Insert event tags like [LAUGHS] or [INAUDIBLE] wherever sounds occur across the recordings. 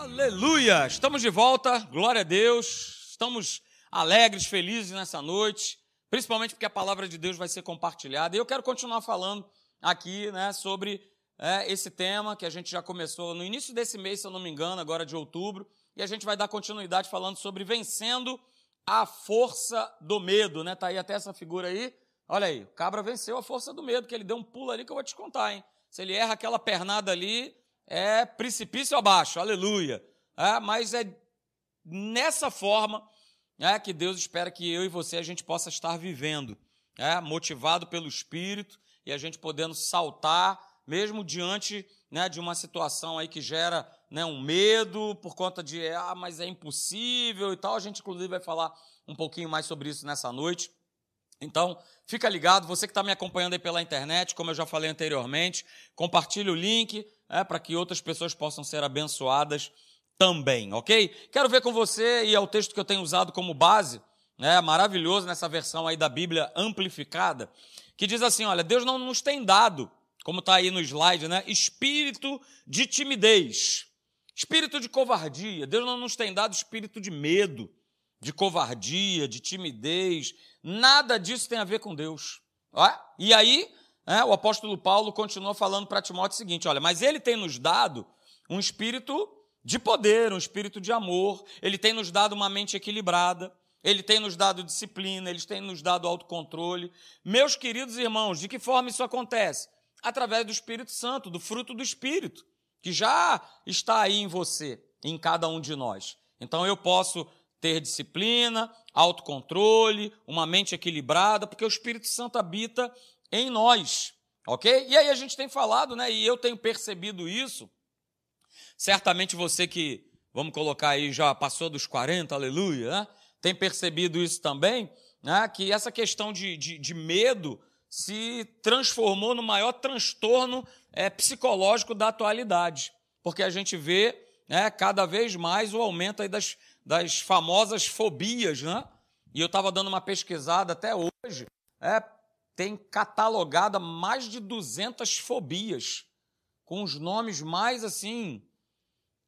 Aleluia! Estamos de volta, glória a Deus. Estamos alegres, felizes nessa noite, principalmente porque a palavra de Deus vai ser compartilhada. E eu quero continuar falando aqui né, sobre é, esse tema que a gente já começou no início desse mês, se eu não me engano, agora de outubro. E a gente vai dar continuidade falando sobre vencendo a força do medo, né? Tá aí até essa figura aí. Olha aí, o cabra venceu a força do medo, que ele deu um pulo ali que eu vou te contar, hein? Se ele erra aquela pernada ali, é precipício abaixo, aleluia. É, mas é nessa forma é, que Deus espera que eu e você a gente possa estar vivendo, é, motivado pelo Espírito e a gente podendo saltar, mesmo diante né, de uma situação aí que gera né, um medo por conta de, ah, mas é impossível e tal. A gente, inclusive, vai falar um pouquinho mais sobre isso nessa noite. Então, fica ligado, você que está me acompanhando aí pela internet, como eu já falei anteriormente, compartilhe o link é, para que outras pessoas possam ser abençoadas também, ok? Quero ver com você, e é o texto que eu tenho usado como base, né, maravilhoso nessa versão aí da Bíblia amplificada, que diz assim: olha, Deus não nos tem dado, como está aí no slide, né, espírito de timidez, espírito de covardia. Deus não nos tem dado espírito de medo, de covardia, de timidez, Nada disso tem a ver com Deus. E aí, é, o apóstolo Paulo continua falando para Timóteo o seguinte: olha, mas ele tem nos dado um espírito de poder, um espírito de amor, ele tem nos dado uma mente equilibrada, ele tem nos dado disciplina, ele tem nos dado autocontrole. Meus queridos irmãos, de que forma isso acontece? Através do Espírito Santo, do fruto do Espírito, que já está aí em você, em cada um de nós. Então eu posso ter disciplina, autocontrole, uma mente equilibrada, porque o Espírito Santo habita em nós, ok? E aí a gente tem falado, né? E eu tenho percebido isso. Certamente você que, vamos colocar aí, já passou dos 40, aleluia, né? Tem percebido isso também, né? Que essa questão de, de, de medo se transformou no maior transtorno é, psicológico da atualidade, porque a gente vê né, cada vez mais o aumento aí das das famosas fobias, né? E eu estava dando uma pesquisada até hoje, é, tem catalogada mais de 200 fobias, com os nomes mais assim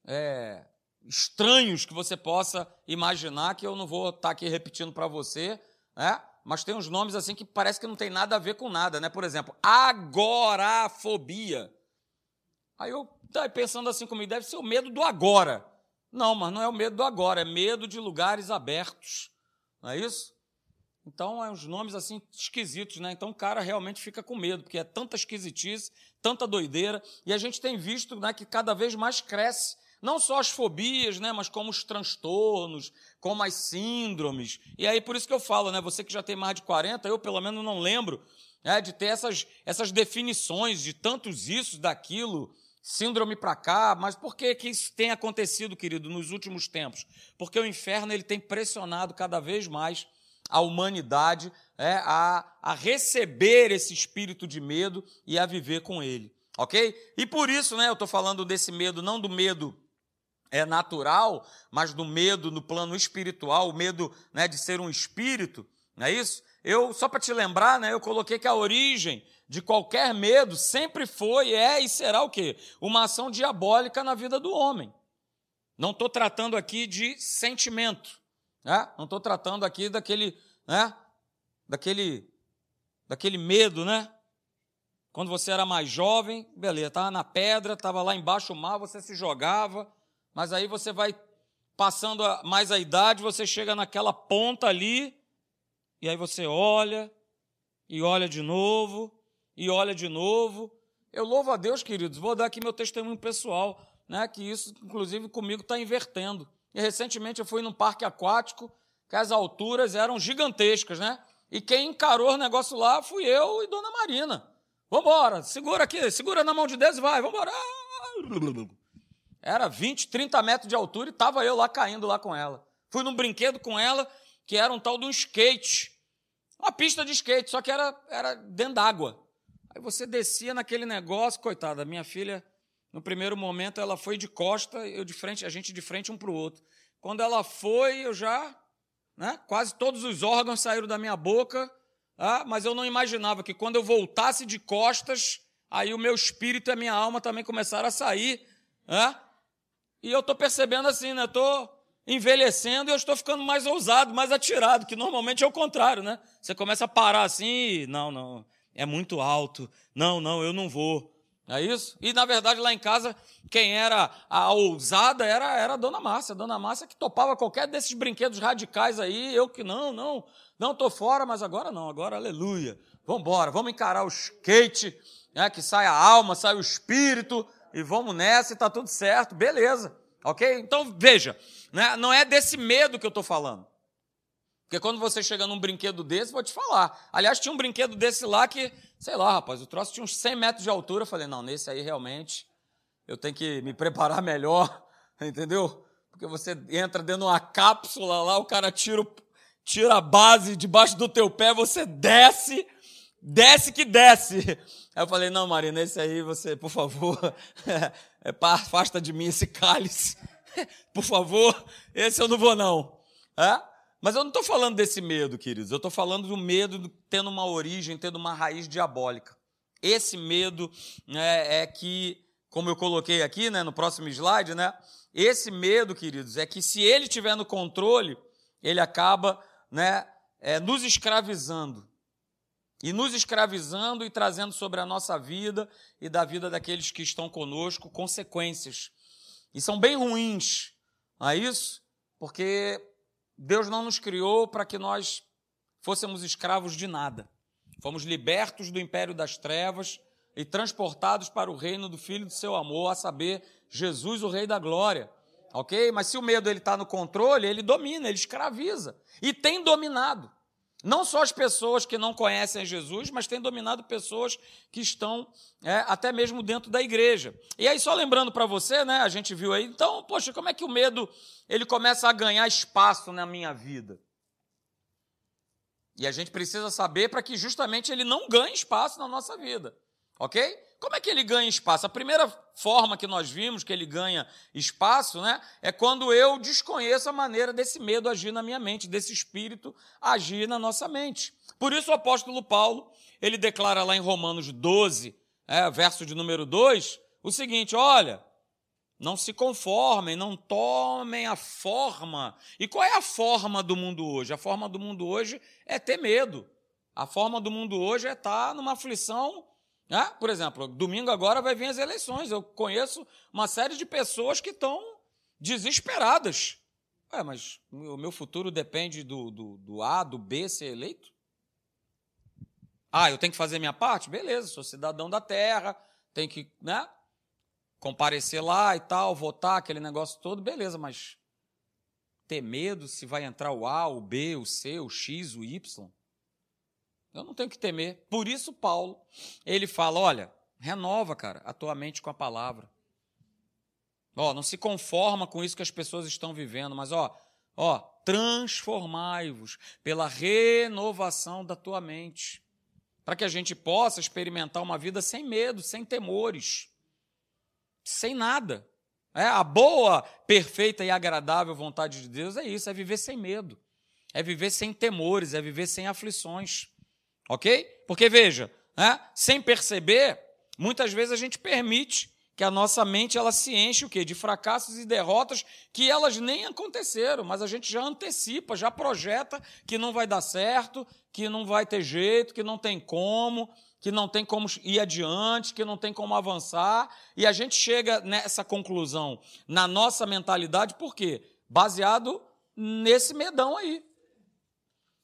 é, estranhos que você possa imaginar, que eu não vou estar tá aqui repetindo para você, né? mas tem uns nomes assim que parece que não tem nada a ver com nada, né? Por exemplo, agorafobia. Aí eu estava pensando assim comigo, deve ser o medo do agora. Não, mas não é o medo do agora, é medo de lugares abertos. Não é isso? Então, é uns nomes assim esquisitos, né? Então, o cara realmente fica com medo, porque é tanta esquisitice, tanta doideira, e a gente tem visto né, que cada vez mais cresce não só as fobias, né, mas como os transtornos, como as síndromes. E aí, por isso que eu falo, né, você que já tem mais de 40, eu pelo menos não lembro né, de ter essas, essas definições de tantos isso, daquilo, síndrome para cá, mas por que, que isso tem acontecido, querido, nos últimos tempos? Porque o inferno ele tem pressionado cada vez mais a humanidade é, a, a receber esse espírito de medo e a viver com ele, ok? E por isso, né, eu estou falando desse medo, não do medo é natural, mas do medo no plano espiritual, o medo né, de ser um espírito, não é isso? Eu, só para te lembrar, né, eu coloquei que a origem de qualquer medo sempre foi, é e será o quê? Uma ação diabólica na vida do homem. Não estou tratando aqui de sentimento, né? não estou tratando aqui daquele, né? daquele, daquele medo, né? Quando você era mais jovem, beleza, estava na pedra, estava lá embaixo o mar, você se jogava, mas aí você vai passando mais a idade, você chega naquela ponta ali, e aí você olha, e olha de novo, e olha de novo. Eu louvo a Deus, queridos, vou dar aqui meu testemunho pessoal, né, que isso, inclusive, comigo está invertendo. E recentemente eu fui num parque aquático, que as alturas eram gigantescas, né? E quem encarou o negócio lá fui eu e Dona Marina. Vambora, segura aqui, segura na mão de Deus e vai, vambora. Era 20, 30 metros de altura e estava eu lá caindo lá com ela. Fui num brinquedo com ela, que era um tal de um skate. Uma pista de skate, só que era, era dentro d'água. Aí você descia naquele negócio, coitada, minha filha, no primeiro momento ela foi de costa, eu de frente, a gente de frente um para o outro. Quando ela foi, eu já, né, quase todos os órgãos saíram da minha boca, ah, mas eu não imaginava que quando eu voltasse de costas, aí o meu espírito e a minha alma também começaram a sair. Ah, E eu estou percebendo assim, né? Estou envelhecendo e eu estou ficando mais ousado, mais atirado, que normalmente é o contrário, né? Você começa a parar assim e, não, não, é muito alto. Não, não, eu não vou. É isso? E na verdade lá em casa, quem era a ousada era, era a dona Márcia. A dona Márcia que topava qualquer desses brinquedos radicais aí. Eu que não, não, não estou fora, mas agora não, agora aleluia. Vamos embora, vamos encarar o skate, né, que sai a alma, sai o espírito, e vamos nessa e está tudo certo, beleza. Ok? Então veja, né, não é desse medo que eu estou falando. Porque quando você chega num brinquedo desse, vou te falar. Aliás, tinha um brinquedo desse lá que, sei lá, rapaz, o troço tinha uns 100 metros de altura. Eu falei, não, nesse aí realmente eu tenho que me preparar [LAUGHS] melhor, entendeu? Porque você entra dentro de uma cápsula lá, o cara tira, tira a base debaixo do teu pé, você desce, desce que desce. Aí eu falei, não, Marina, esse aí você, por favor, [LAUGHS] é, afasta de mim esse cálice. [LAUGHS] Por favor, esse eu não vou não. É? Mas eu não estou falando desse medo, queridos. Eu estou falando do medo tendo uma origem, tendo uma raiz diabólica. Esse medo né, é que, como eu coloquei aqui né, no próximo slide, né, esse medo, queridos, é que se ele tiver no controle, ele acaba né, é, nos escravizando. E nos escravizando e trazendo sobre a nossa vida e da vida daqueles que estão conosco consequências. E são bem ruins, não é isso? Porque Deus não nos criou para que nós fôssemos escravos de nada. Fomos libertos do império das trevas e transportados para o reino do Filho do seu amor, a saber, Jesus, o Rei da Glória. Ok? Mas se o medo ele está no controle, ele domina, ele escraviza. E tem dominado. Não só as pessoas que não conhecem Jesus, mas tem dominado pessoas que estão é, até mesmo dentro da igreja. E aí, só lembrando para você, né, a gente viu aí, então, poxa, como é que o medo ele começa a ganhar espaço na minha vida? E a gente precisa saber para que justamente ele não ganhe espaço na nossa vida. Ok? Como é que ele ganha espaço? A primeira forma que nós vimos que ele ganha espaço né, é quando eu desconheço a maneira desse medo agir na minha mente, desse espírito agir na nossa mente. Por isso o apóstolo Paulo, ele declara lá em Romanos 12, é, verso de número 2, o seguinte: olha, não se conformem, não tomem a forma. E qual é a forma do mundo hoje? A forma do mundo hoje é ter medo. A forma do mundo hoje é estar numa aflição né? Por exemplo, domingo agora vai vir as eleições. Eu conheço uma série de pessoas que estão desesperadas. É, mas o meu futuro depende do, do, do A, do B ser eleito? Ah, eu tenho que fazer minha parte? Beleza, sou cidadão da terra, tenho que né, comparecer lá e tal, votar, aquele negócio todo, beleza, mas ter medo se vai entrar o A, o B, o C, o X, o Y? Eu não tenho que temer. Por isso, Paulo, ele fala: olha, renova, cara, a tua mente com a palavra. Ó, não se conforma com isso que as pessoas estão vivendo, mas ó, ó, transformai-vos pela renovação da tua mente, para que a gente possa experimentar uma vida sem medo, sem temores, sem nada. É, a boa, perfeita e agradável vontade de Deus é isso, é viver sem medo, é viver sem temores, é viver sem aflições. Ok? Porque veja, né, sem perceber, muitas vezes a gente permite que a nossa mente ela se enche o quê? de fracassos e derrotas que elas nem aconteceram, mas a gente já antecipa, já projeta que não vai dar certo, que não vai ter jeito, que não tem como, que não tem como ir adiante, que não tem como avançar, e a gente chega nessa conclusão na nossa mentalidade, por quê? Baseado nesse medão aí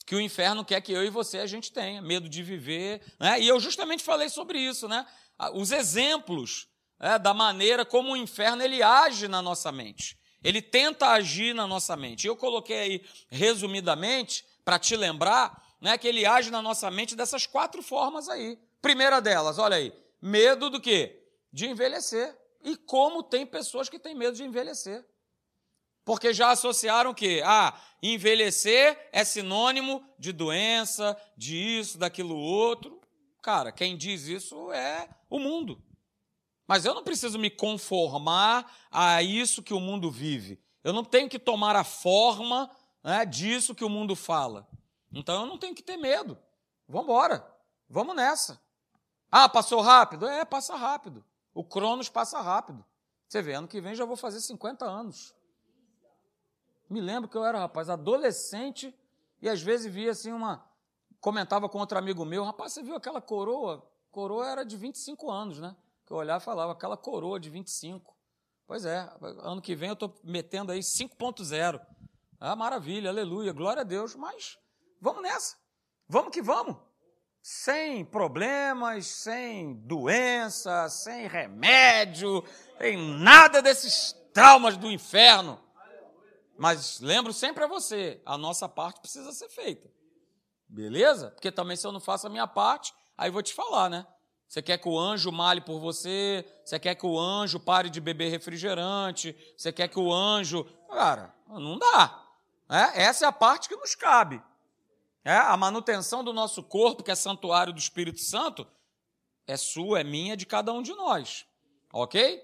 que o inferno quer que eu e você a gente tenha, medo de viver. Né? E eu justamente falei sobre isso, né? Os exemplos né, da maneira como o inferno ele age na nossa mente. Ele tenta agir na nossa mente. Eu coloquei aí, resumidamente, para te lembrar, né, que ele age na nossa mente dessas quatro formas aí. Primeira delas, olha aí, medo do quê? De envelhecer. E como tem pessoas que têm medo de envelhecer. Porque já associaram que ah, envelhecer é sinônimo de doença, de isso, daquilo outro. Cara, quem diz isso é o mundo. Mas eu não preciso me conformar a isso que o mundo vive. Eu não tenho que tomar a forma né, disso que o mundo fala. Então eu não tenho que ter medo. Vamos embora. Vamos nessa. Ah, passou rápido? É, passa rápido. O Cronos passa rápido. Você vê, ano que vem já vou fazer 50 anos. Me lembro que eu era, rapaz, adolescente e às vezes via assim uma. Comentava com outro amigo meu, rapaz, você viu aquela coroa? Coroa era de 25 anos, né? Que eu olhava e falava, aquela coroa de 25. Pois é, ano que vem eu estou metendo aí 5.0. Ah, maravilha, aleluia, glória a Deus. Mas vamos nessa. Vamos que vamos. Sem problemas, sem doença, sem remédio, sem nada desses traumas do inferno. Mas lembro sempre a você, a nossa parte precisa ser feita. Beleza? Porque também se eu não faço a minha parte, aí vou te falar, né? Você quer que o anjo male por você, você quer que o anjo pare de beber refrigerante, você quer que o anjo. Cara, não dá. É, essa é a parte que nos cabe. É, a manutenção do nosso corpo, que é santuário do Espírito Santo, é sua, é minha, é de cada um de nós. Ok?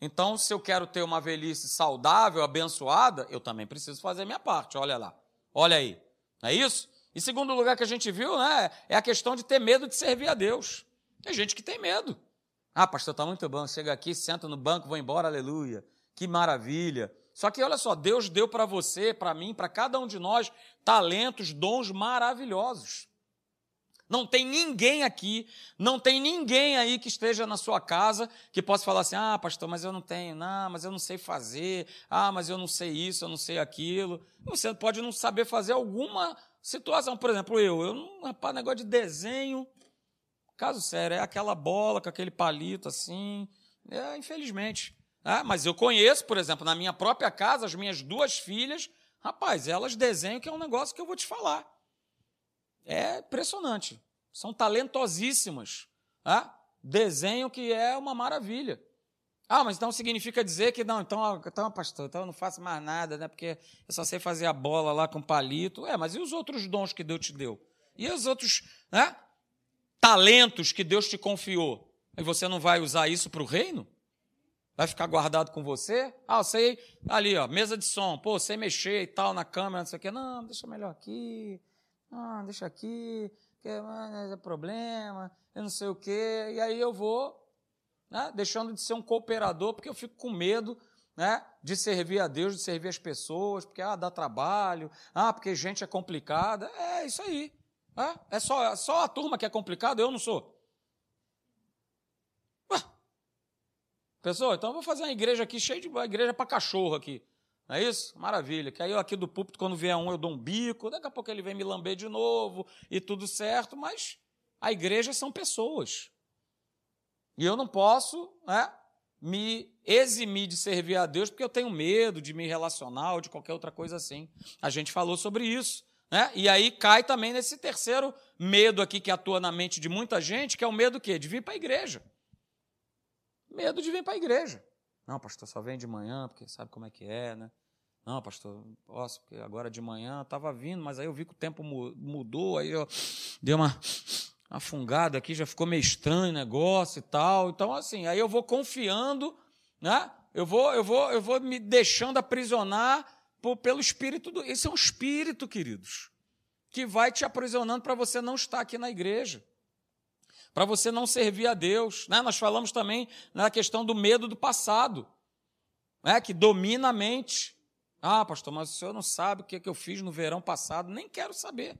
Então, se eu quero ter uma velhice saudável, abençoada, eu também preciso fazer minha parte. Olha lá. Olha aí. Não é isso? E segundo lugar que a gente viu, né, é a questão de ter medo de servir a Deus. Tem gente que tem medo. Ah, pastor, está muito bom. Chega aqui, senta no banco, vou embora, aleluia. Que maravilha. Só que olha só, Deus deu para você, para mim, para cada um de nós, talentos, dons maravilhosos. Não tem ninguém aqui, não tem ninguém aí que esteja na sua casa que possa falar assim: ah, pastor, mas eu não tenho, não, mas eu não sei fazer, ah, mas eu não sei isso, eu não sei aquilo. Você pode não saber fazer alguma situação. Por exemplo, eu, eu não, rapaz, negócio de desenho, caso sério, é aquela bola com aquele palito assim, é, infelizmente. É, mas eu conheço, por exemplo, na minha própria casa, as minhas duas filhas, rapaz, elas desenham que é um negócio que eu vou te falar. É impressionante. São talentosíssimas. Tá? Desenho que é uma maravilha. Ah, mas então significa dizer que não, então, então, pastor, então eu não faço mais nada, né? Porque eu só sei fazer a bola lá com palito. É, mas e os outros dons que Deus te deu? E os outros né, talentos que Deus te confiou? E você não vai usar isso para o reino? Vai ficar guardado com você? Ah, eu sei ali, ó, mesa de som. Pô, sei mexer e tal na câmera, não sei o quê. Não, deixa melhor aqui. Ah, deixa aqui, que ah, é problema, eu não sei o quê. E aí eu vou né, deixando de ser um cooperador, porque eu fico com medo né, de servir a Deus, de servir as pessoas, porque ah, dá trabalho, ah, porque gente é complicada. É isso aí. É, é só, é só a turma que é complicada, eu não sou. Pessoal, então eu vou fazer uma igreja aqui cheia de uma igreja para cachorro aqui. Não é isso? Maravilha. Que aí eu aqui do púlpito, quando vier um, eu dou um bico, daqui a pouco ele vem me lamber de novo e tudo certo, mas a igreja são pessoas. E eu não posso né, me eximir de servir a Deus porque eu tenho medo de me relacionar ou de qualquer outra coisa assim. A gente falou sobre isso. Né? E aí cai também nesse terceiro medo aqui que atua na mente de muita gente, que é o medo quê? De vir para a igreja. Medo de vir para a igreja. Não, pastor, só vem de manhã, porque sabe como é que é, né? Não, pastor, posso, porque agora de manhã estava vindo, mas aí eu vi que o tempo mudou, aí eu dei uma, uma fungada aqui, já ficou meio estranho o negócio e tal. Então, assim, aí eu vou confiando, né? Eu vou, eu vou, eu vou me deixando aprisionar por, pelo espírito do. Esse é um espírito, queridos, que vai te aprisionando para você não estar aqui na igreja para você não servir a Deus. Né? Nós falamos também na questão do medo do passado, né? que domina a mente. Ah, pastor, mas o senhor não sabe o que, é que eu fiz no verão passado? Nem quero saber.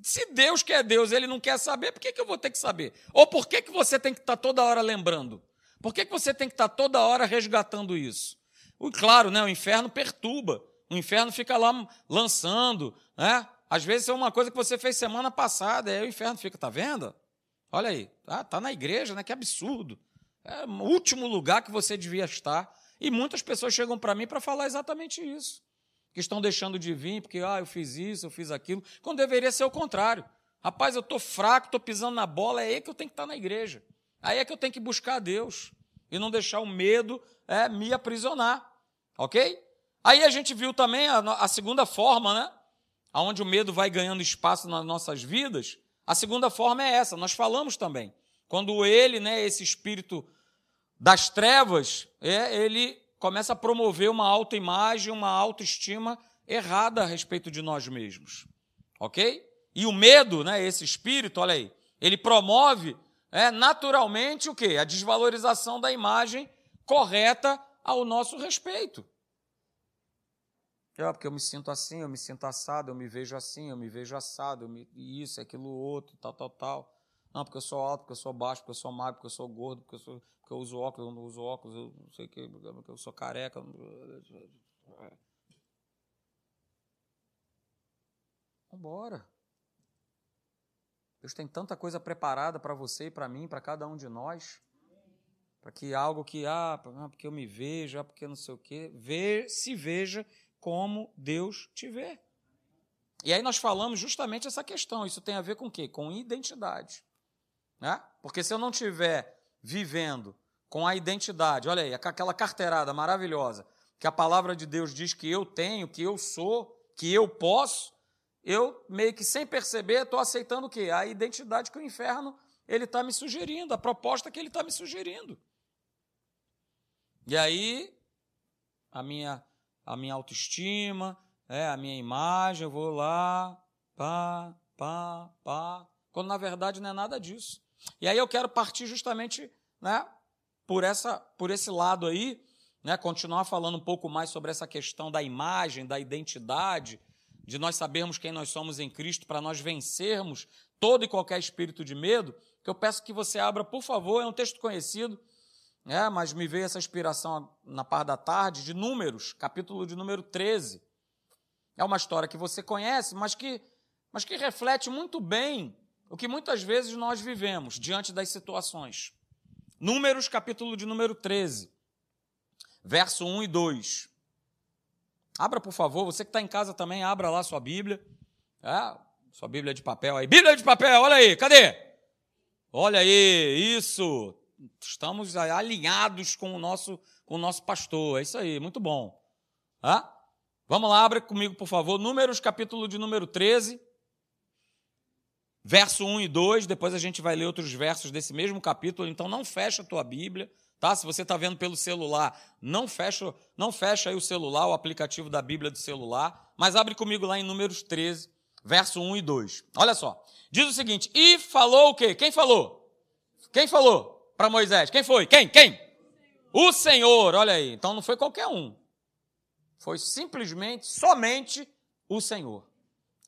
Se Deus quer Deus, ele não quer saber, por que, que eu vou ter que saber? Ou por que, que você tem que estar tá toda hora lembrando? Por que, que você tem que estar tá toda hora resgatando isso? E claro, né, o inferno perturba. O inferno fica lá lançando. Né? Às vezes é uma coisa que você fez semana passada, aí o inferno fica, tá vendo? Olha aí, tá, tá na igreja, né? Que absurdo. É o último lugar que você devia estar. E muitas pessoas chegam para mim para falar exatamente isso. Que estão deixando de vir porque, ah, eu fiz isso, eu fiz aquilo, quando deveria ser o contrário. Rapaz, eu estou fraco, estou pisando na bola, é aí que eu tenho que estar na igreja. Aí é que eu tenho que buscar a Deus. E não deixar o medo é, me aprisionar. Ok? Aí a gente viu também a, a segunda forma, né? Onde o medo vai ganhando espaço nas nossas vidas, a segunda forma é essa, nós falamos também. Quando ele, né, esse espírito das trevas, é, ele começa a promover uma autoimagem, uma autoestima errada a respeito de nós mesmos. Ok? E o medo, né, esse espírito, olha aí, ele promove é, naturalmente o quê? A desvalorização da imagem correta ao nosso respeito. É, porque eu me sinto assim, eu me sinto assado, eu me vejo assim, eu me vejo assado, eu me, isso, aquilo, outro, tal, tal, tal. Não, porque eu sou alto, porque eu sou baixo, porque eu sou magro, porque eu sou gordo, porque eu, sou, porque eu uso óculos, eu não uso óculos, eu não sei o que, porque eu sou careca. Vambora. Deus tem tanta coisa preparada para você e para mim, para cada um de nós. Para que algo que, ah, porque eu me vejo, ah, porque não sei o quê, ver, se veja como Deus te vê. E aí nós falamos justamente essa questão. Isso tem a ver com o quê? Com identidade. Né? Porque se eu não estiver vivendo com a identidade, olha aí, aquela carteirada maravilhosa, que a palavra de Deus diz que eu tenho, que eu sou, que eu posso, eu meio que sem perceber estou aceitando o quê? A identidade que o inferno ele está me sugerindo, a proposta que ele está me sugerindo. E aí a minha a minha autoestima, é, a minha imagem, eu vou lá, pá, pá, pá, quando na verdade não é nada disso. E aí eu quero partir justamente, né, por essa por esse lado aí, né, continuar falando um pouco mais sobre essa questão da imagem, da identidade, de nós sabermos quem nós somos em Cristo, para nós vencermos todo e qualquer espírito de medo, que eu peço que você abra, por favor, é um texto conhecido, é, mas me veio essa inspiração na parte da tarde, de Números, capítulo de número 13. É uma história que você conhece, mas que, mas que reflete muito bem o que muitas vezes nós vivemos diante das situações. Números, capítulo de número 13, verso 1 e 2. Abra, por favor, você que está em casa também, abra lá sua Bíblia. É, sua Bíblia de papel aí. Bíblia de papel, olha aí, cadê? Olha aí, isso. Estamos alinhados com o nosso, com o nosso pastor. É isso aí, muito bom. É? Vamos lá, abre comigo, por favor. Números, capítulo de número 13, verso 1 e 2. Depois a gente vai ler outros versos desse mesmo capítulo. Então não fecha a tua Bíblia. Tá? Se você está vendo pelo celular, não fecha, não fecha aí o celular, o aplicativo da Bíblia do celular, mas abre comigo lá em Números 13, verso 1 e 2. Olha só. Diz o seguinte: "E falou o quê? Quem falou? Quem falou para Moisés? Quem foi? Quem? Quem? O Senhor. Olha aí. Então não foi qualquer um. Foi simplesmente, somente o Senhor.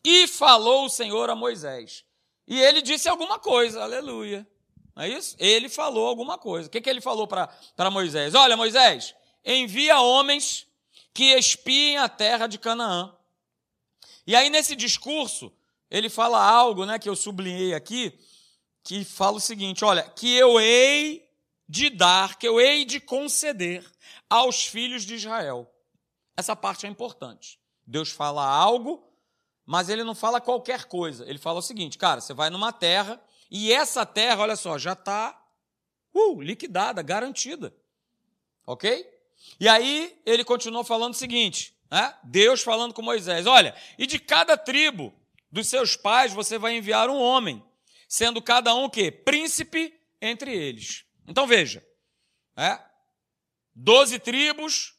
E falou o Senhor a Moisés. E ele disse alguma coisa. Aleluia. Não é isso? Ele falou alguma coisa. O que, que ele falou para Moisés? Olha, Moisés, envia homens que espiem a terra de Canaã. E aí, nesse discurso, ele fala algo né, que eu sublinhei aqui, que fala o seguinte: olha, que eu hei de dar, que eu hei de conceder aos filhos de Israel. Essa parte é importante. Deus fala algo, mas ele não fala qualquer coisa. Ele fala o seguinte, cara, você vai numa terra e essa terra, olha só, já está uh, liquidada, garantida. Ok? E aí ele continuou falando o seguinte: né? Deus falando com Moisés: olha, e de cada tribo dos seus pais você vai enviar um homem, sendo cada um o quê? Príncipe entre eles. Então veja, é? doze tribos,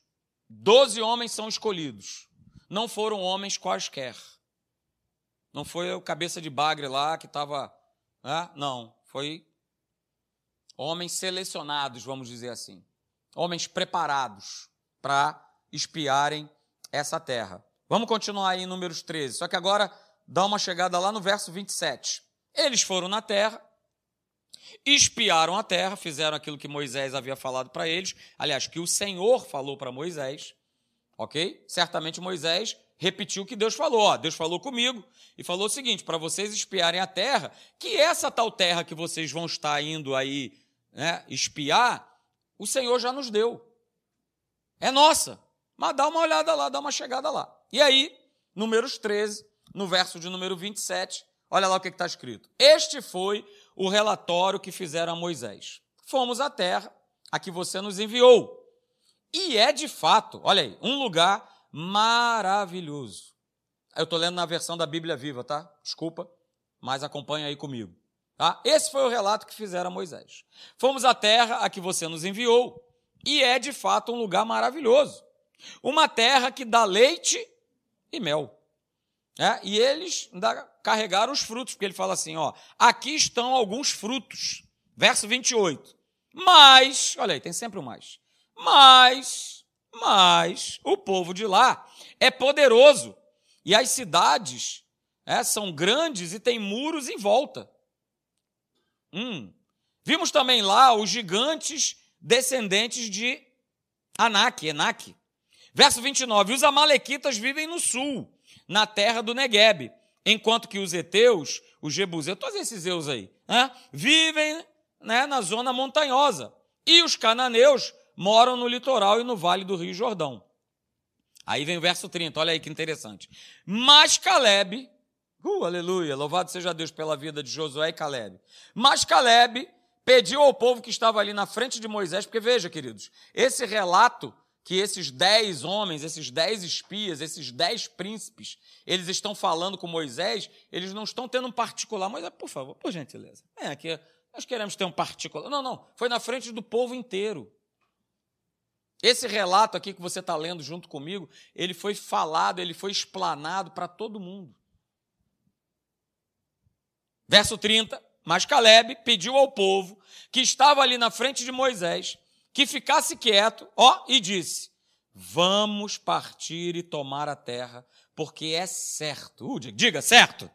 doze homens são escolhidos. Não foram homens quaisquer. Não foi o cabeça de bagre lá que estava ah, não, foi homens selecionados, vamos dizer assim. Homens preparados para espiarem essa terra. Vamos continuar aí em Números 13, só que agora dá uma chegada lá no verso 27. Eles foram na terra, espiaram a terra, fizeram aquilo que Moisés havia falado para eles, aliás, que o Senhor falou para Moisés, ok? Certamente Moisés repetiu o que Deus falou. Ó, Deus falou comigo e falou o seguinte: para vocês espiarem a terra, que essa tal terra que vocês vão estar indo aí né, espiar, o Senhor já nos deu. É nossa. Mas dá uma olhada lá, dá uma chegada lá. E aí, Números 13, no verso de número 27, olha lá o que está escrito. Este foi o relatório que fizeram a Moisés. Fomos à terra a que você nos enviou. E é de fato, olha aí, um lugar maravilhoso. Eu estou lendo na versão da Bíblia Viva, tá? Desculpa, mas acompanha aí comigo. Tá? Esse foi o relato que fizeram a Moisés. Fomos à terra a que você nos enviou, e é de fato um lugar maravilhoso. Uma terra que dá leite e mel. É? E eles carregaram os frutos, porque ele fala assim: ó, aqui estão alguns frutos. Verso 28. Mas, olha aí, tem sempre o mais. Mas, mas, o povo de lá é poderoso e as cidades é, são grandes e têm muros em volta. Hum. Vimos também lá os gigantes descendentes de Anak, Enak. Verso 29, os amalequitas vivem no sul, na terra do Negueb, enquanto que os heteus, os jebuseus, todos esses eus aí, né, vivem né, na zona montanhosa. E os cananeus moram no litoral e no vale do Rio Jordão. Aí vem o verso 30, olha aí que interessante. Mas Caleb, uh, aleluia, louvado seja Deus pela vida de Josué e Caleb. Mas Caleb pediu ao povo que estava ali na frente de Moisés, porque veja, queridos, esse relato que esses dez homens, esses dez espias, esses dez príncipes, eles estão falando com Moisés, eles não estão tendo um particular. Moisés, por favor, por gentileza, é aqui, nós queremos ter um particular. Não, não, foi na frente do povo inteiro. Esse relato aqui que você está lendo junto comigo, ele foi falado, ele foi explanado para todo mundo. Verso 30, mas Caleb pediu ao povo que estava ali na frente de Moisés que ficasse quieto, ó, e disse: Vamos partir e tomar a terra, porque é certo. Uh, diga, certo.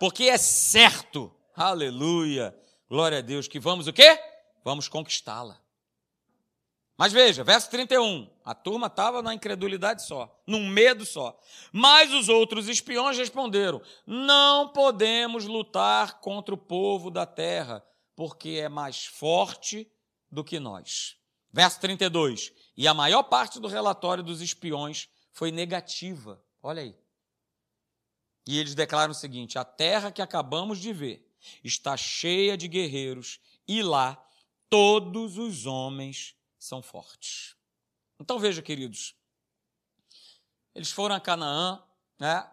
Porque é certo. Aleluia. Glória a Deus que vamos o quê? Vamos conquistá-la. Mas veja, verso 31. A turma estava na incredulidade só, num medo só. Mas os outros espiões responderam: Não podemos lutar contra o povo da terra, porque é mais forte do que nós. Verso 32. E a maior parte do relatório dos espiões foi negativa. Olha aí. E eles declaram o seguinte: a terra que acabamos de ver está cheia de guerreiros, e lá todos os homens são fortes. Então veja, queridos, eles foram a Canaã, né?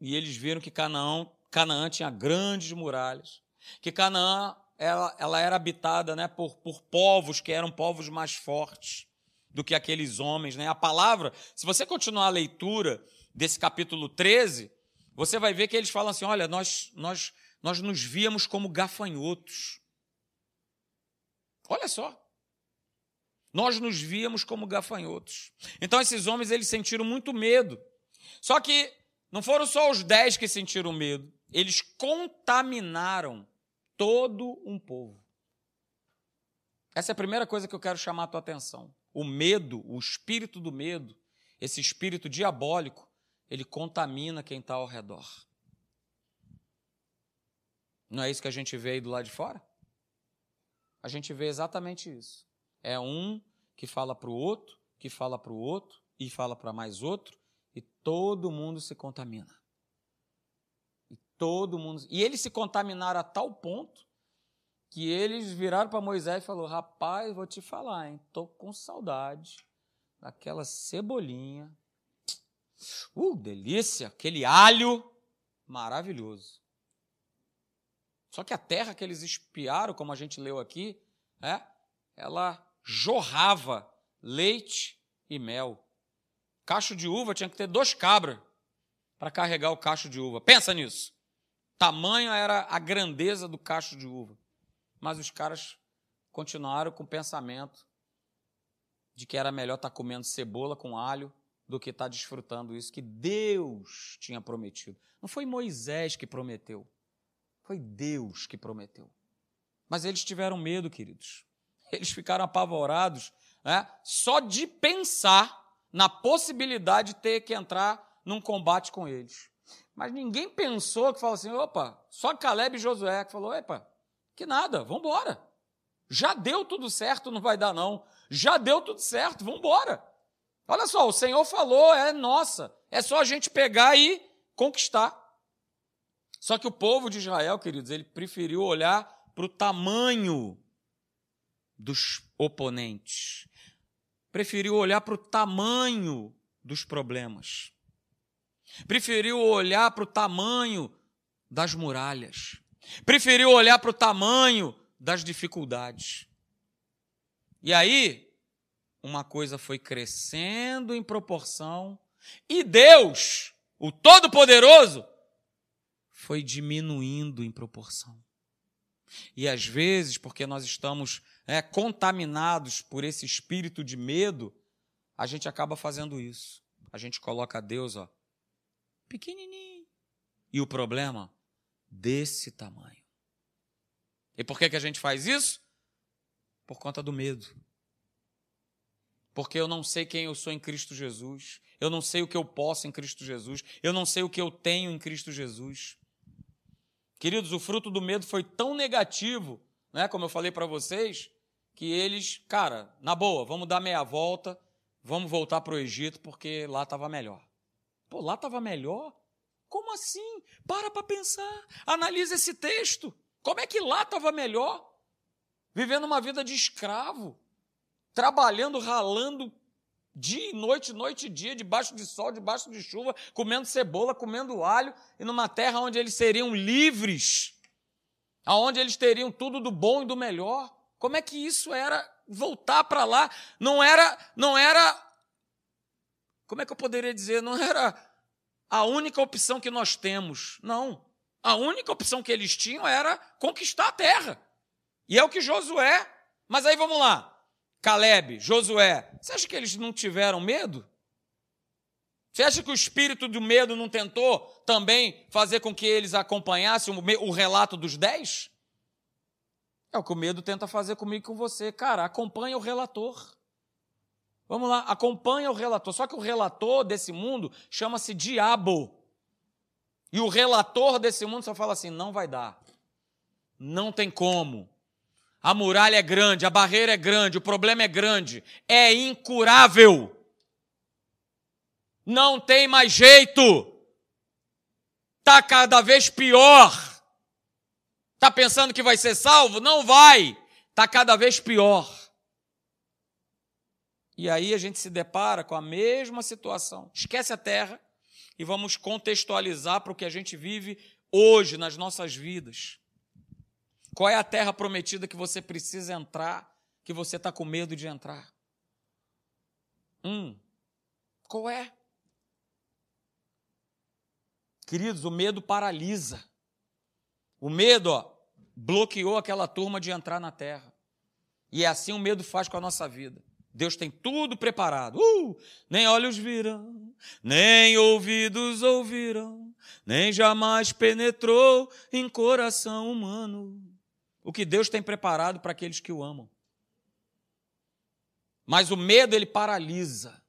E eles viram que Canaã, Canaã tinha grandes muralhas, que Canaã ela, ela era habitada né, por, por povos que eram povos mais fortes do que aqueles homens. Né? A palavra, se você continuar a leitura desse capítulo 13, você vai ver que eles falam assim: olha, nós, nós, nós nos víamos como gafanhotos. Olha só. Nós nos víamos como gafanhotos. Então esses homens eles sentiram muito medo. Só que não foram só os dez que sentiram medo, eles contaminaram todo um povo. Essa é a primeira coisa que eu quero chamar a tua atenção. O medo, o espírito do medo, esse espírito diabólico, ele contamina quem está ao redor. Não é isso que a gente vê aí do lado de fora? A gente vê exatamente isso. É um que fala para o outro, que fala para o outro, e fala para mais outro, e todo mundo se contamina. Todo mundo. E eles se contaminaram a tal ponto que eles viraram para Moisés e falaram: Rapaz, vou te falar, hein? Tô com saudade daquela cebolinha. Uh, delícia! Aquele alho maravilhoso. Só que a terra que eles espiaram, como a gente leu aqui, é, ela jorrava leite e mel. Cacho de uva tinha que ter dois cabras para carregar o cacho de uva. Pensa nisso. Tamanho era a grandeza do cacho de uva. Mas os caras continuaram com o pensamento de que era melhor estar tá comendo cebola com alho do que estar tá desfrutando isso que Deus tinha prometido. Não foi Moisés que prometeu, foi Deus que prometeu. Mas eles tiveram medo, queridos. [LAUGHS] Eles ficaram apavorados né, só de pensar na possibilidade de ter que entrar num combate com eles. Mas ninguém pensou que falou assim, opa, só Caleb e Josué que falou, epa, que nada, vamos embora. Já deu tudo certo, não vai dar não. Já deu tudo certo, vamos embora. Olha só, o Senhor falou, é nossa. É só a gente pegar e conquistar. Só que o povo de Israel, queridos, ele preferiu olhar para o tamanho dos oponentes. Preferiu olhar para o tamanho dos problemas preferiu olhar para o tamanho das muralhas, preferiu olhar para o tamanho das dificuldades. E aí, uma coisa foi crescendo em proporção, e Deus, o Todo-Poderoso, foi diminuindo em proporção. E às vezes, porque nós estamos né, contaminados por esse espírito de medo, a gente acaba fazendo isso. A gente coloca Deus, ó, pequenininho. E o problema desse tamanho. E por que, que a gente faz isso? Por conta do medo. Porque eu não sei quem eu sou em Cristo Jesus. Eu não sei o que eu posso em Cristo Jesus. Eu não sei o que eu tenho em Cristo Jesus. Queridos, o fruto do medo foi tão negativo, né, como eu falei para vocês, que eles, cara, na boa, vamos dar meia volta, vamos voltar para o Egito porque lá estava melhor. Pô, lá estava melhor? Como assim? Para para pensar. Analisa esse texto. Como é que lá estava melhor? Vivendo uma vida de escravo, trabalhando, ralando dia e noite, noite e dia, debaixo de sol, debaixo de chuva, comendo cebola, comendo alho, e numa terra onde eles seriam livres, aonde eles teriam tudo do bom e do melhor. Como é que isso era voltar para lá? Não era, não era como é que eu poderia dizer? Não era a única opção que nós temos. Não. A única opção que eles tinham era conquistar a terra. E é o que Josué. Mas aí vamos lá. Caleb, Josué, você acha que eles não tiveram medo? Você acha que o espírito do medo não tentou também fazer com que eles acompanhassem o relato dos dez? É o que o medo tenta fazer comigo e com você. Cara, acompanha o relator. Vamos lá, acompanha o relator. Só que o relator desse mundo chama-se diabo. E o relator desse mundo só fala assim: não vai dar. Não tem como. A muralha é grande, a barreira é grande, o problema é grande, é incurável. Não tem mais jeito. Tá cada vez pior. Tá pensando que vai ser salvo? Não vai. Tá cada vez pior. E aí a gente se depara com a mesma situação. Esquece a terra e vamos contextualizar para o que a gente vive hoje nas nossas vidas. Qual é a terra prometida que você precisa entrar, que você está com medo de entrar? Hum, qual é? Queridos, o medo paralisa. O medo ó, bloqueou aquela turma de entrar na terra. E é assim o medo faz com a nossa vida. Deus tem tudo preparado. Uh, nem olhos viram, nem ouvidos ouviram, nem jamais penetrou em coração humano o que Deus tem preparado para aqueles que o amam. Mas o medo ele paralisa.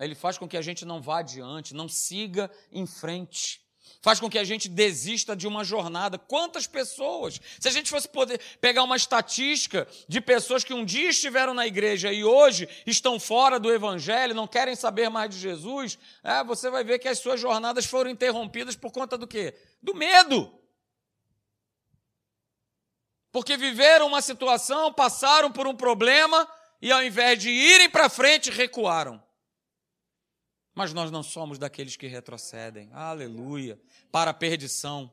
Ele faz com que a gente não vá adiante, não siga em frente faz com que a gente desista de uma jornada. Quantas pessoas? Se a gente fosse poder pegar uma estatística de pessoas que um dia estiveram na igreja e hoje estão fora do evangelho, não querem saber mais de Jesus, é, você vai ver que as suas jornadas foram interrompidas por conta do quê? Do medo. Porque viveram uma situação, passaram por um problema e ao invés de irem para frente, recuaram. Mas nós não somos daqueles que retrocedem. Aleluia. Para a perdição.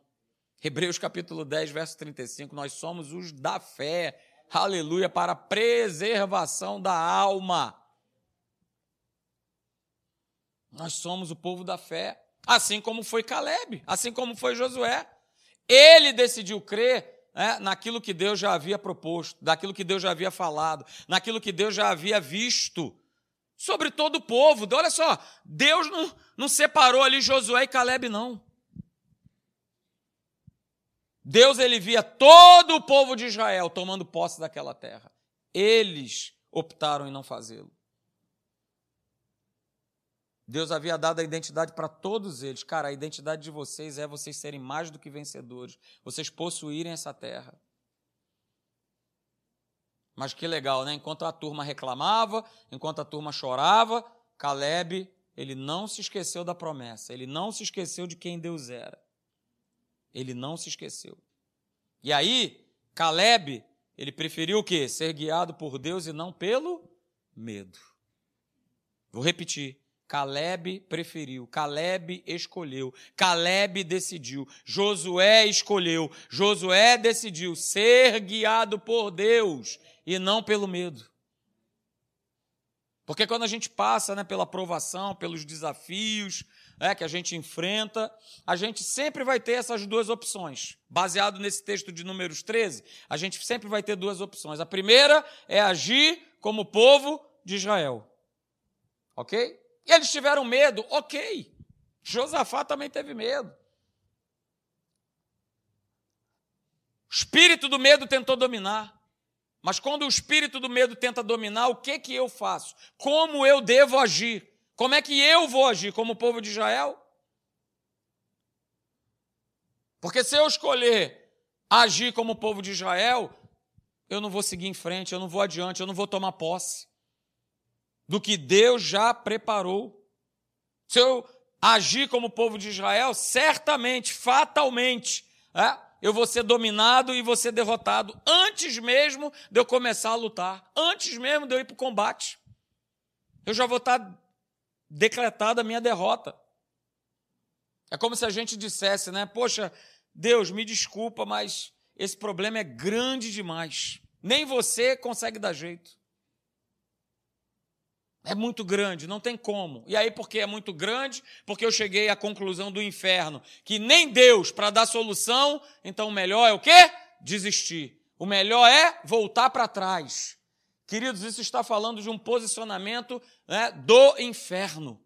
Hebreus capítulo 10, verso 35. Nós somos os da fé. Aleluia. Para a preservação da alma. Nós somos o povo da fé. Assim como foi Caleb. Assim como foi Josué. Ele decidiu crer né, naquilo que Deus já havia proposto, daquilo que Deus já havia falado, naquilo que Deus já havia visto sobre todo o povo. Olha só, Deus não, não separou ali Josué e Caleb, não. Deus ele via todo o povo de Israel tomando posse daquela terra. Eles optaram em não fazê-lo. Deus havia dado a identidade para todos eles. Cara, a identidade de vocês é vocês serem mais do que vencedores, vocês possuírem essa terra. Mas que legal, né? Enquanto a turma reclamava, enquanto a turma chorava, Caleb, ele não se esqueceu da promessa, ele não se esqueceu de quem Deus era. Ele não se esqueceu. E aí, Caleb, ele preferiu o quê? Ser guiado por Deus e não pelo medo. Vou repetir. Caleb preferiu, Caleb escolheu, Caleb decidiu, Josué escolheu, Josué decidiu ser guiado por Deus e não pelo medo. Porque quando a gente passa né, pela provação, pelos desafios né, que a gente enfrenta, a gente sempre vai ter essas duas opções. Baseado nesse texto de Números 13, a gente sempre vai ter duas opções. A primeira é agir como povo de Israel. Ok? E eles tiveram medo, ok. Josafá também teve medo. O espírito do medo tentou dominar. Mas quando o espírito do medo tenta dominar, o que que eu faço? Como eu devo agir? Como é que eu vou agir como povo de Israel? Porque se eu escolher agir como povo de Israel, eu não vou seguir em frente, eu não vou adiante, eu não vou tomar posse do que Deus já preparou. Se eu agir como povo de Israel, certamente, fatalmente, é, eu vou ser dominado e vou ser derrotado antes mesmo de eu começar a lutar, antes mesmo de eu ir para o combate. Eu já vou estar decretada a minha derrota. É como se a gente dissesse, né? Poxa, Deus, me desculpa, mas esse problema é grande demais. Nem você consegue dar jeito. É muito grande, não tem como. E aí, porque é muito grande? Porque eu cheguei à conclusão do inferno que nem Deus para dar solução, então o melhor é o quê? Desistir. O melhor é voltar para trás. Queridos, isso está falando de um posicionamento né, do inferno.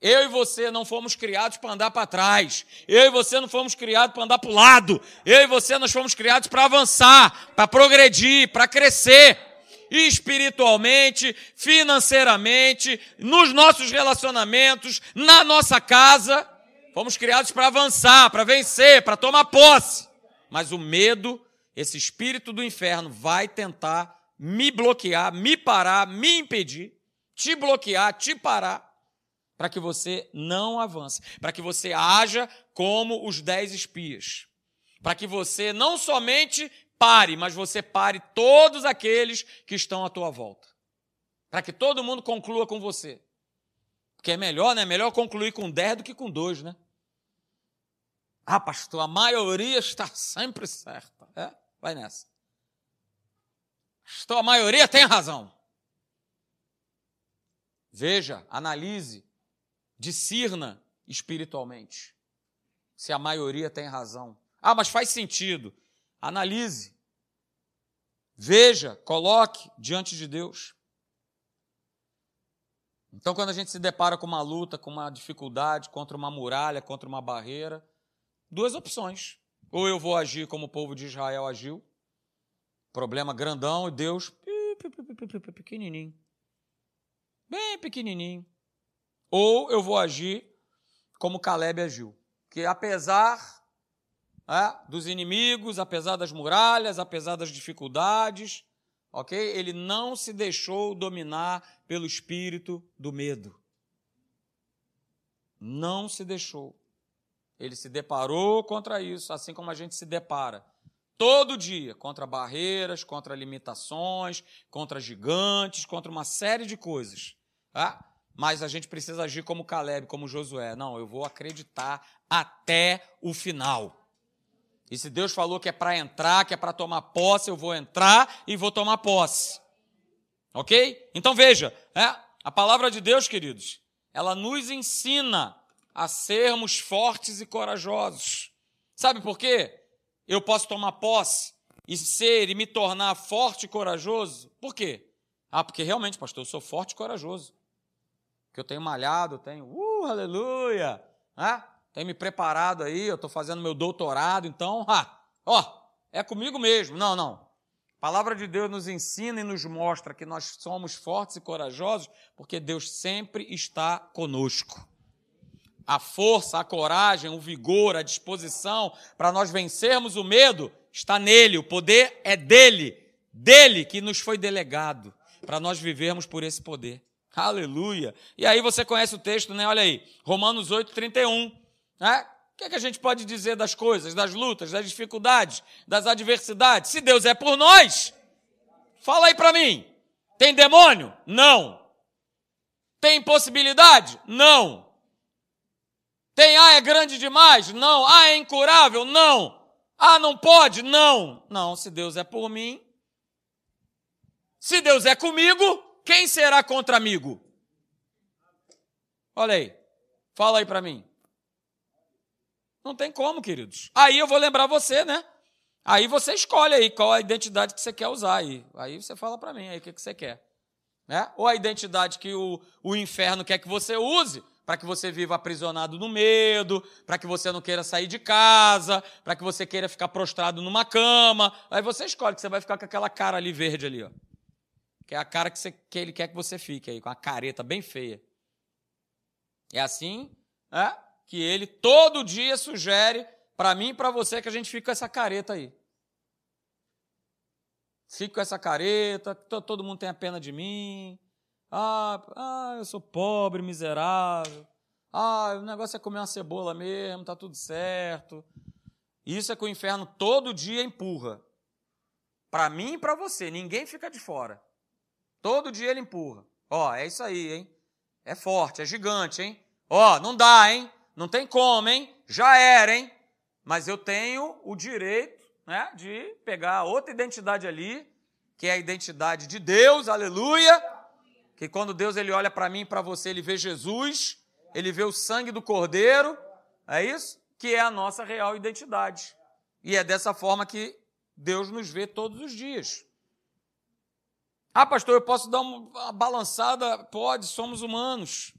Eu e você não fomos criados para andar para trás. Eu e você não fomos criados para andar para o lado. Eu e você nós fomos criados para avançar, para progredir, para crescer espiritualmente, financeiramente, nos nossos relacionamentos, na nossa casa. Fomos criados para avançar, para vencer, para tomar posse. Mas o medo, esse espírito do inferno, vai tentar me bloquear, me parar, me impedir, te bloquear, te parar, para que você não avance, para que você haja como os dez espias, para que você não somente pare, mas você pare todos aqueles que estão à tua volta. Para que todo mundo conclua com você. Porque é melhor, né? É melhor concluir com 10 do que com 2, né? Ah, pastor, a maioria está [LAUGHS] sempre certa. É, vai nessa. Pastor, a maioria tem razão. Veja, analise, discirna espiritualmente. Se a maioria tem razão. Ah, mas faz sentido. Analise. Veja, coloque diante de Deus. Então, quando a gente se depara com uma luta, com uma dificuldade, contra uma muralha, contra uma barreira, duas opções. Ou eu vou agir como o povo de Israel agiu, problema grandão, e Deus pequenininho, bem pequenininho. Ou eu vou agir como Caleb agiu, que apesar é, dos inimigos, apesar das muralhas, apesar das dificuldades, ok? Ele não se deixou dominar pelo espírito do medo. Não se deixou. Ele se deparou contra isso, assim como a gente se depara todo dia contra barreiras, contra limitações, contra gigantes, contra uma série de coisas. Tá? Mas a gente precisa agir como Caleb, como Josué. Não, eu vou acreditar até o final. E se Deus falou que é para entrar, que é para tomar posse, eu vou entrar e vou tomar posse. Ok? Então veja, é, a palavra de Deus, queridos, ela nos ensina a sermos fortes e corajosos. Sabe por quê? Eu posso tomar posse e ser e me tornar forte e corajoso. Por quê? Ah, porque realmente, pastor, eu sou forte e corajoso. Porque eu tenho malhado, eu tenho, uh, aleluia. Ah, tem me preparado aí, eu estou fazendo meu doutorado, então, ah, ó, é comigo mesmo. Não, não. A palavra de Deus nos ensina e nos mostra que nós somos fortes e corajosos porque Deus sempre está conosco. A força, a coragem, o vigor, a disposição para nós vencermos o medo está nele, o poder é dele, dele que nos foi delegado para nós vivermos por esse poder. Aleluia. E aí você conhece o texto, né? Olha aí, Romanos 8, 31. Né? O que, é que a gente pode dizer das coisas, das lutas, das dificuldades, das adversidades? Se Deus é por nós, fala aí para mim. Tem demônio? Não. Tem impossibilidade? Não. Tem ah, é grande demais? Não. Ah, é incurável? Não. Ah, não pode? Não. Não, se Deus é por mim. Se Deus é comigo, quem será contra amigo? Olha aí. Fala aí para mim. Não tem como, queridos. Aí eu vou lembrar você, né? Aí você escolhe aí qual a identidade que você quer usar aí. Aí você fala para mim aí o que, que você quer. Né? Ou a identidade que o, o inferno quer que você use, para que você viva aprisionado no medo, para que você não queira sair de casa, para que você queira ficar prostrado numa cama. Aí você escolhe que você vai ficar com aquela cara ali verde ali, ó. Que é a cara que, você, que ele quer que você fique aí, com a careta bem feia. É assim é, que ele todo dia sugere para mim e para você que a gente fica com essa careta aí. Fico com essa careta, todo mundo tem a pena de mim. Ah, ah, eu sou pobre, miserável. Ah, o negócio é comer uma cebola mesmo, tá tudo certo. Isso é que o inferno todo dia empurra. Para mim e para você, ninguém fica de fora. Todo dia ele empurra. Ó, é isso aí, hein? É forte, é gigante, hein? Ó, não dá, hein? Não tem como, hein? Já era, hein? Mas eu tenho o direito, né, de pegar outra identidade ali, que é a identidade de Deus, aleluia que quando Deus ele olha para mim e para você, ele vê Jesus, ele vê o sangue do Cordeiro, é isso? Que é a nossa real identidade. E é dessa forma que Deus nos vê todos os dias. Ah, pastor, eu posso dar uma balançada? Pode, somos humanos.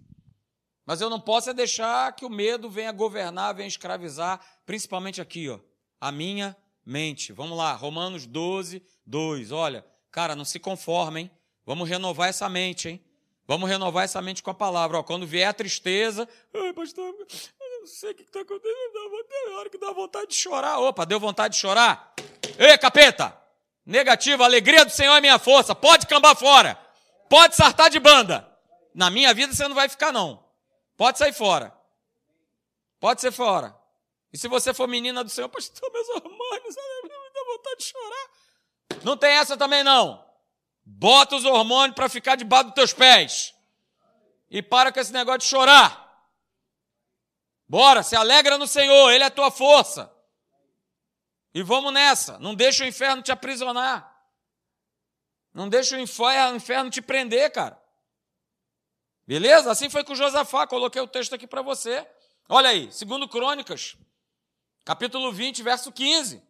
Mas eu não posso é deixar que o medo venha governar, venha escravizar, principalmente aqui, ó, a minha mente. Vamos lá, Romanos 12, 2. Olha, cara, não se conformem Vamos renovar essa mente, hein? Vamos renovar essa mente com a palavra. Ó, quando vier a tristeza, ai, pastor, eu não sei o que está acontecendo, dá hora que dá vontade de chorar. Opa, deu vontade de chorar? Ei, capeta! Negativo, a alegria do Senhor é minha força. Pode cambar fora. Pode sartar de banda. Na minha vida você não vai ficar, não. Pode sair fora. Pode ser fora. E se você for menina do Senhor, pastor, meus hormônios, me dá vontade de chorar. Não tem essa também, não. Bota os hormônios para ficar debaixo dos teus pés. E para com esse negócio de chorar. Bora, se alegra no Senhor, Ele é a tua força. E vamos nessa. Não deixa o inferno te aprisionar. Não deixa o inferno te prender, cara. Beleza? Assim foi com Josafá. Coloquei o texto aqui para você. Olha aí, segundo Crônicas, capítulo 20, verso 15.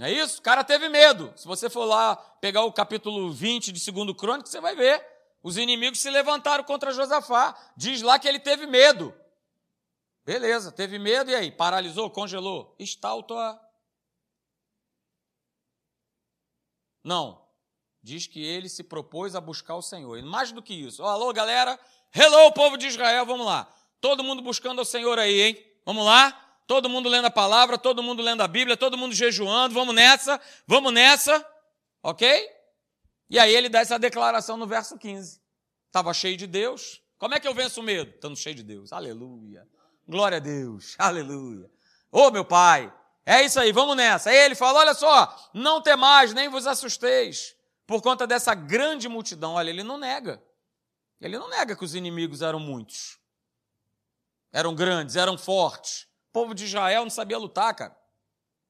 É isso? O cara teve medo. Se você for lá pegar o capítulo 20 de 2 Crônico, você vai ver. Os inimigos se levantaram contra Josafá. Diz lá que ele teve medo. Beleza, teve medo e aí? Paralisou, congelou. Estalta. Não. Diz que ele se propôs a buscar o Senhor. E mais do que isso. Oh, alô, galera. Hello, povo de Israel. Vamos lá. Todo mundo buscando o Senhor aí, hein? Vamos lá? todo mundo lendo a palavra, todo mundo lendo a Bíblia, todo mundo jejuando, vamos nessa, vamos nessa, ok? E aí ele dá essa declaração no verso 15. Estava cheio de Deus. Como é que eu venço o medo? Estando cheio de Deus. Aleluia. Glória a Deus. [LAUGHS] Aleluia. Ô oh, meu Pai, é isso aí, vamos nessa. Aí ele fala: olha só, não temais, nem vos assusteis, por conta dessa grande multidão. Olha, ele não nega. Ele não nega que os inimigos eram muitos. Eram grandes, eram fortes povo de Israel não sabia lutar, cara.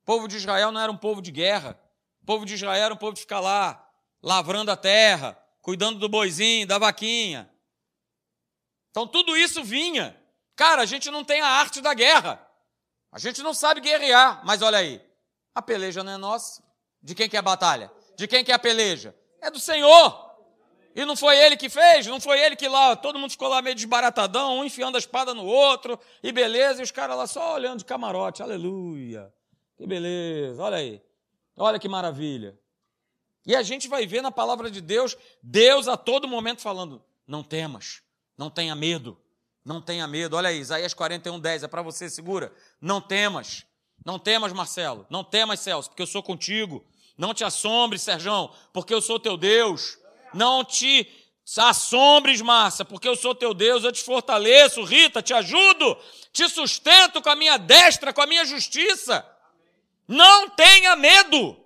O povo de Israel não era um povo de guerra. O povo de Israel era um povo de ficar lá, lavrando a terra, cuidando do boizinho, da vaquinha. Então tudo isso vinha. Cara, a gente não tem a arte da guerra. A gente não sabe guerrear. Mas olha aí, a peleja não é nossa. De quem que é a batalha? De quem que é a peleja? É do Senhor. E não foi ele que fez, não foi ele que lá, todo mundo ficou lá meio desbaratadão, um enfiando a espada no outro, e beleza, e os caras lá só olhando de camarote, aleluia. Que beleza, olha aí. Olha que maravilha. E a gente vai ver na palavra de Deus, Deus a todo momento falando: não temas, não tenha medo, não tenha medo. Olha aí, Isaías 41, 10, é para você, segura. Não temas, não temas, Marcelo, não temas, Celso, porque eu sou contigo. Não te assombres, Serjão, porque eu sou teu Deus. Não te assombres, Márcia, porque eu sou teu Deus, eu te fortaleço, Rita, te ajudo, te sustento com a minha destra, com a minha justiça. Não tenha medo.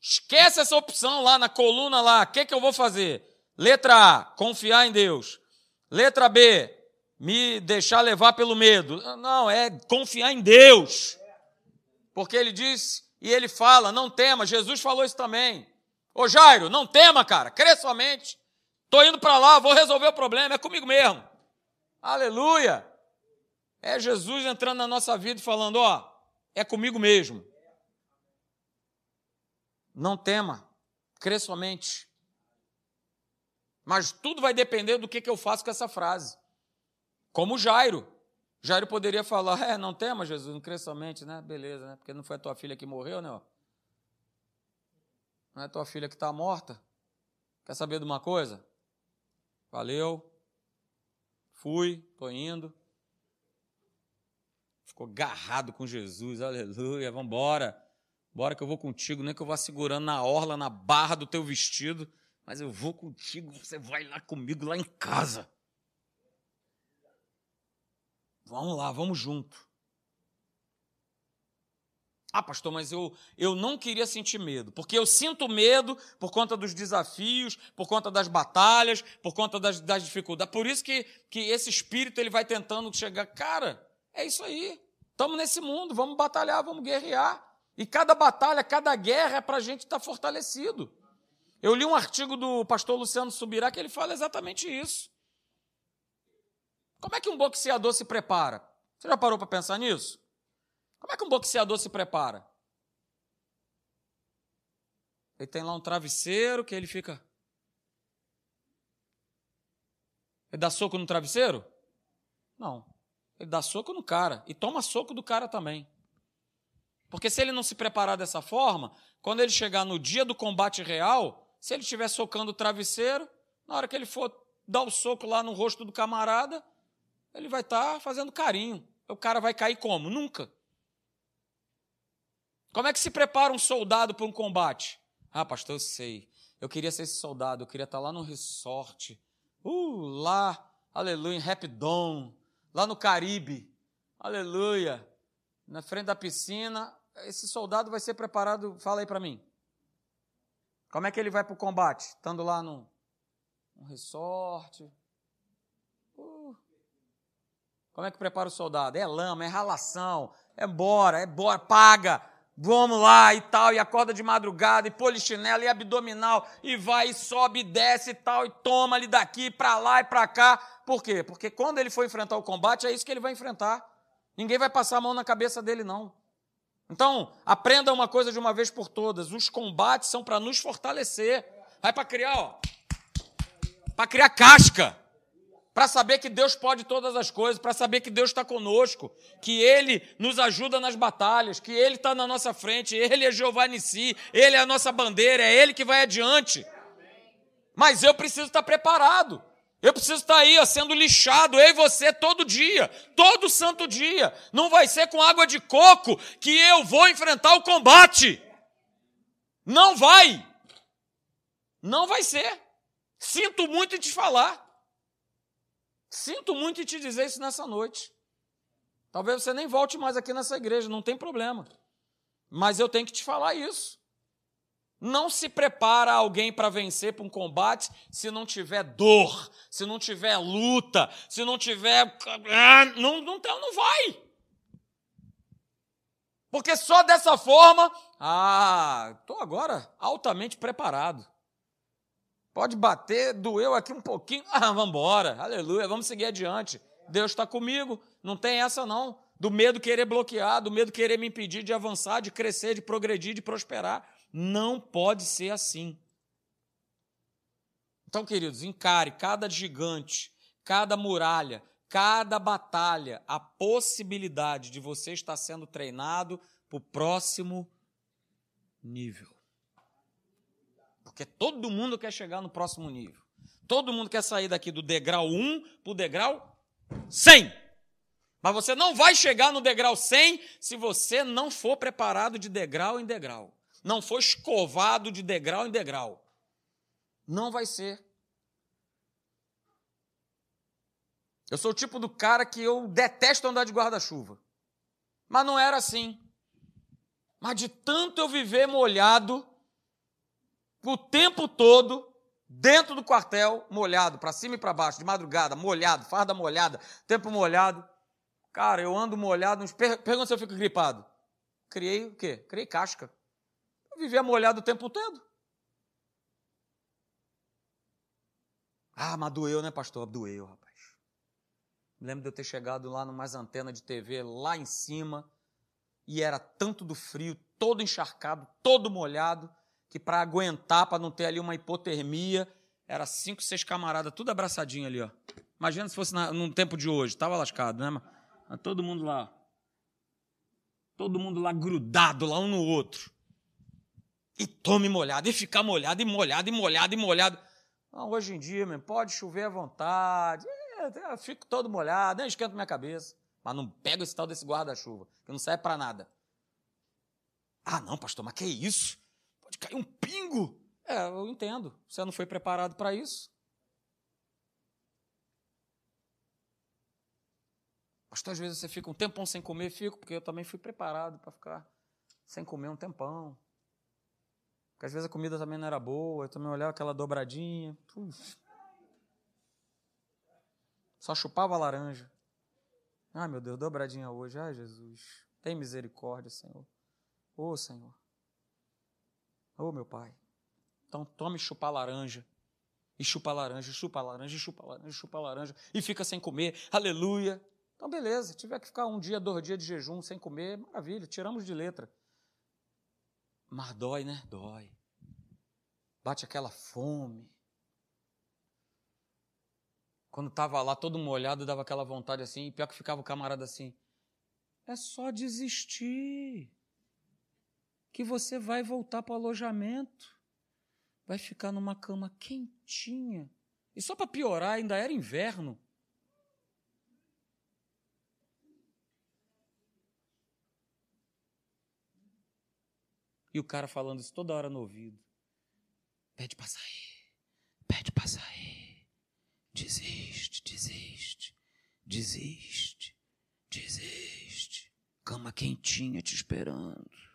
Esquece essa opção lá na coluna lá. O que, que eu vou fazer? Letra A, confiar em Deus. Letra B, me deixar levar pelo medo. Não, é confiar em Deus. Porque ele diz e ele fala: Não tema, Jesus falou isso também. Ô Jairo, não tema, cara, crê somente. Estou indo para lá, vou resolver o problema, é comigo mesmo. Aleluia! É Jesus entrando na nossa vida e falando: Ó, é comigo mesmo. Não tema, crê somente. Mas tudo vai depender do que, que eu faço com essa frase. Como Jairo. Jairo poderia falar: É, não tema, Jesus, não crê somente, né? Beleza, né? Porque não foi a tua filha que morreu, né? Não é a tua filha que está morta? Quer saber de uma coisa? Valeu. Fui, estou indo. Ficou agarrado com Jesus, aleluia, vamos embora. Bora que eu vou contigo, nem que eu vá segurando na orla, na barra do teu vestido, mas eu vou contigo, você vai lá comigo, lá em casa. Vamos lá, vamos junto. Ah, pastor, mas eu, eu não queria sentir medo, porque eu sinto medo por conta dos desafios, por conta das batalhas, por conta das, das dificuldades. Por isso que, que esse espírito ele vai tentando chegar. Cara, é isso aí. Estamos nesse mundo, vamos batalhar, vamos guerrear. E cada batalha, cada guerra é para a gente estar tá fortalecido. Eu li um artigo do pastor Luciano Subirá que ele fala exatamente isso. Como é que um boxeador se prepara? Você já parou para pensar nisso? Como é que um boxeador se prepara? Ele tem lá um travesseiro que ele fica. Ele dá soco no travesseiro? Não. Ele dá soco no cara e toma soco do cara também. Porque se ele não se preparar dessa forma, quando ele chegar no dia do combate real, se ele estiver socando o travesseiro, na hora que ele for dar o soco lá no rosto do camarada, ele vai estar tá fazendo carinho. O cara vai cair como? Nunca. Como é que se prepara um soldado para um combate? Ah, pastor, eu sei. Eu queria ser esse soldado, eu queria estar tá lá no resort. Uh, lá, aleluia, em Rapidon, lá no Caribe. Aleluia. Na frente da piscina, esse soldado vai ser preparado, fala aí para mim. Como é que ele vai para o combate? Estando lá num, num resort. Uh. Como é que prepara o soldado? É lama, é ralação, é bora, é bora, paga. Vamos lá e tal, e acorda de madrugada, e polichinela, e abdominal, e vai, e sobe, e desce e tal, e toma ali daqui, para lá e para cá. Por quê? Porque quando ele for enfrentar o combate, é isso que ele vai enfrentar. Ninguém vai passar a mão na cabeça dele, não. Então, aprenda uma coisa de uma vez por todas: os combates são para nos fortalecer. Vai para criar, ó, para criar casca, para saber que Deus pode todas as coisas, para saber que Deus está conosco, que Ele nos ajuda nas batalhas, que Ele está na nossa frente, Ele é Jeová Nissi, Ele é a nossa bandeira, é Ele que vai adiante. Mas eu preciso estar preparado. Eu preciso estar aí, ó, sendo lixado, eu e você, todo dia, todo santo dia. Não vai ser com água de coco que eu vou enfrentar o combate. Não vai. Não vai ser. Sinto muito em te falar. Sinto muito em te dizer isso nessa noite. Talvez você nem volte mais aqui nessa igreja, não tem problema. Mas eu tenho que te falar isso. Não se prepara alguém para vencer para um combate se não tiver dor, se não tiver luta, se não tiver. Ah, não, não, não vai. Porque só dessa forma, ah, estou agora altamente preparado. Pode bater, doeu aqui um pouquinho, ah, [LAUGHS] vamos embora, aleluia, vamos seguir adiante. Deus está comigo, não tem essa não. Do medo querer bloquear, do medo querer me impedir de avançar, de crescer, de progredir, de prosperar. Não pode ser assim. Então, queridos, encare cada gigante, cada muralha, cada batalha, a possibilidade de você estar sendo treinado para o próximo nível. Porque todo mundo quer chegar no próximo nível. Todo mundo quer sair daqui do degrau 1 para o degrau 100. Mas você não vai chegar no degrau 100 se você não for preparado de degrau em degrau não for escovado de degrau em degrau. Não vai ser. Eu sou o tipo do cara que eu detesto andar de guarda-chuva. Mas não era assim. Mas de tanto eu viver molhado, o tempo todo, dentro do quartel, molhado, para cima e para baixo, de madrugada, molhado, farda molhada, tempo molhado. Cara, eu ando molhado. Pergunta se eu fico gripado. criei o quê? Criei casca. Eu vivia molhado o tempo todo. Ah, mas doeu, né, pastor? Doeu, rapaz. Me lembro de eu ter chegado lá numa antena de TV lá em cima e era tanto do frio, todo encharcado, todo molhado, que para aguentar, para não ter ali uma hipotermia, era cinco, seis camaradas, tudo abraçadinho ali, ó. Imagina se fosse na, num tempo de hoje, tava lascado, né? Todo mundo lá. Todo mundo lá grudado, lá um no outro. E tome molhado, e ficar molhado, e molhado, e molhado, e molhado. Não, hoje em dia, meu, pode chover à vontade. É, eu fico todo molhado, nem esquento minha cabeça. Mas não pego esse tal desse guarda-chuva, que não serve para nada. Ah, não, pastor, mas que isso? Cair um pingo. É, eu entendo. Você não foi preparado para isso. Pastor, às vezes você fica um tempão sem comer, fico, porque eu também fui preparado para ficar sem comer um tempão. Porque às vezes a comida também não era boa, eu também olhava aquela dobradinha. Uf. Só chupava laranja. Ai, meu Deus, dobradinha hoje. Ai, Jesus. Tem misericórdia, Senhor. Ô, oh, Senhor. Oh, meu Pai. Então tome chupar laranja. E chupa laranja, chupa laranja, chupa laranja, chupa laranja. E fica sem comer. Aleluia. Então, beleza. Tiver que ficar um dia, dois dias de jejum sem comer, maravilha. Tiramos de letra. Mas dói, né? Dói. Bate aquela fome. Quando estava lá todo molhado, dava aquela vontade assim, e pior que ficava o camarada assim. É só desistir. Que você vai voltar para o alojamento. Vai ficar numa cama quentinha. E só para piorar, ainda era inverno. E o cara falando isso toda hora no ouvido. Pede para sair. Pede para sair. Desiste, desiste, desiste, desiste. Cama quentinha te esperando.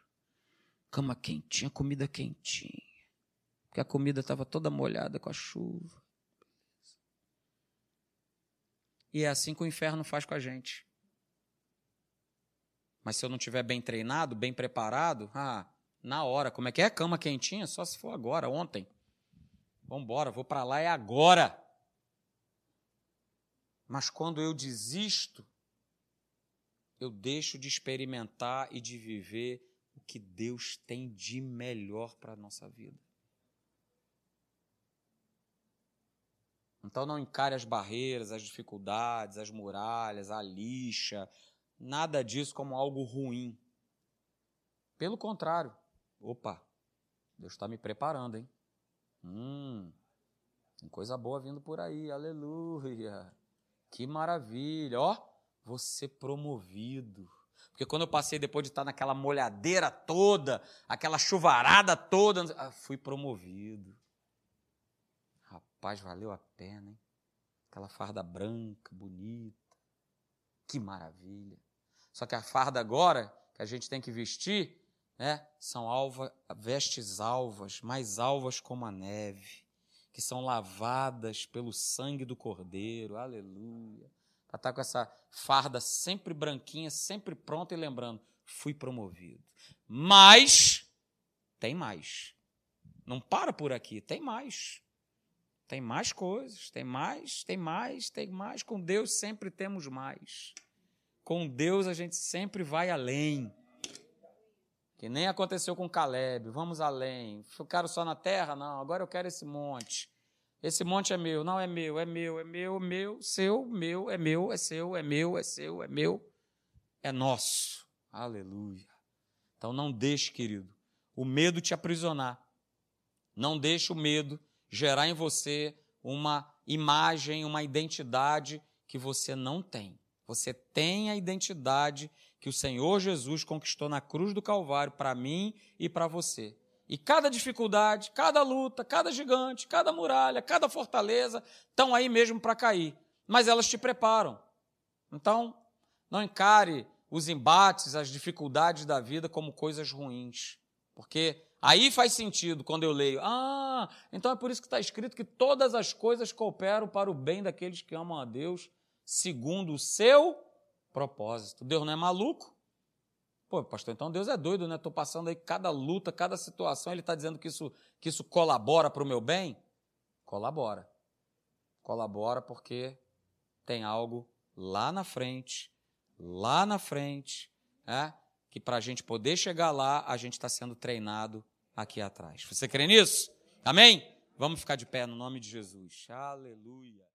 Cama quentinha, comida quentinha. Porque a comida estava toda molhada com a chuva. E é assim que o inferno faz com a gente. Mas se eu não estiver bem treinado, bem preparado, ah, na hora, como é que é? Cama quentinha? Só se for agora, ontem. Vamos embora, vou para lá, é agora. Mas quando eu desisto, eu deixo de experimentar e de viver que Deus tem de melhor para a nossa vida. Então não encare as barreiras, as dificuldades, as muralhas, a lixa, nada disso como algo ruim. Pelo contrário, opa, Deus está me preparando, hein? Hum, tem coisa boa vindo por aí, aleluia. Que maravilha, ó, você promovido. Porque quando eu passei depois de estar naquela molhadeira toda, aquela chuvarada toda, ah, fui promovido. Rapaz, valeu a pena, hein? Aquela farda branca, bonita. Que maravilha. Só que a farda agora, que a gente tem que vestir, né, são alva, vestes alvas, mais alvas como a neve que são lavadas pelo sangue do Cordeiro, aleluia. Para estar tá com essa farda sempre branquinha, sempre pronta e lembrando, fui promovido. Mas, tem mais. Não para por aqui, tem mais. Tem mais coisas, tem mais, tem mais, tem mais. Com Deus sempre temos mais. Com Deus a gente sempre vai além. Que nem aconteceu com Caleb. Vamos além. Ficaram só na terra? Não, agora eu quero esse monte. Esse monte é meu. Não é meu, é meu, é meu, meu, seu, meu, é meu, é seu, é meu, é seu, é meu. É nosso. Aleluia. Então não deixe, querido, o medo te aprisionar. Não deixe o medo gerar em você uma imagem, uma identidade que você não tem. Você tem a identidade que o Senhor Jesus conquistou na cruz do Calvário para mim e para você. E cada dificuldade, cada luta, cada gigante, cada muralha, cada fortaleza estão aí mesmo para cair. Mas elas te preparam. Então, não encare os embates, as dificuldades da vida como coisas ruins. Porque aí faz sentido quando eu leio. Ah, então é por isso que está escrito que todas as coisas cooperam para o bem daqueles que amam a Deus, segundo o seu propósito. Deus não é maluco. Pô, pastor, então Deus é doido, né? Estou passando aí cada luta, cada situação, ele está dizendo que isso, que isso colabora para o meu bem? Colabora. Colabora porque tem algo lá na frente, lá na frente, é? que para a gente poder chegar lá, a gente está sendo treinado aqui atrás. Você crê nisso? Amém? Vamos ficar de pé no nome de Jesus. Aleluia.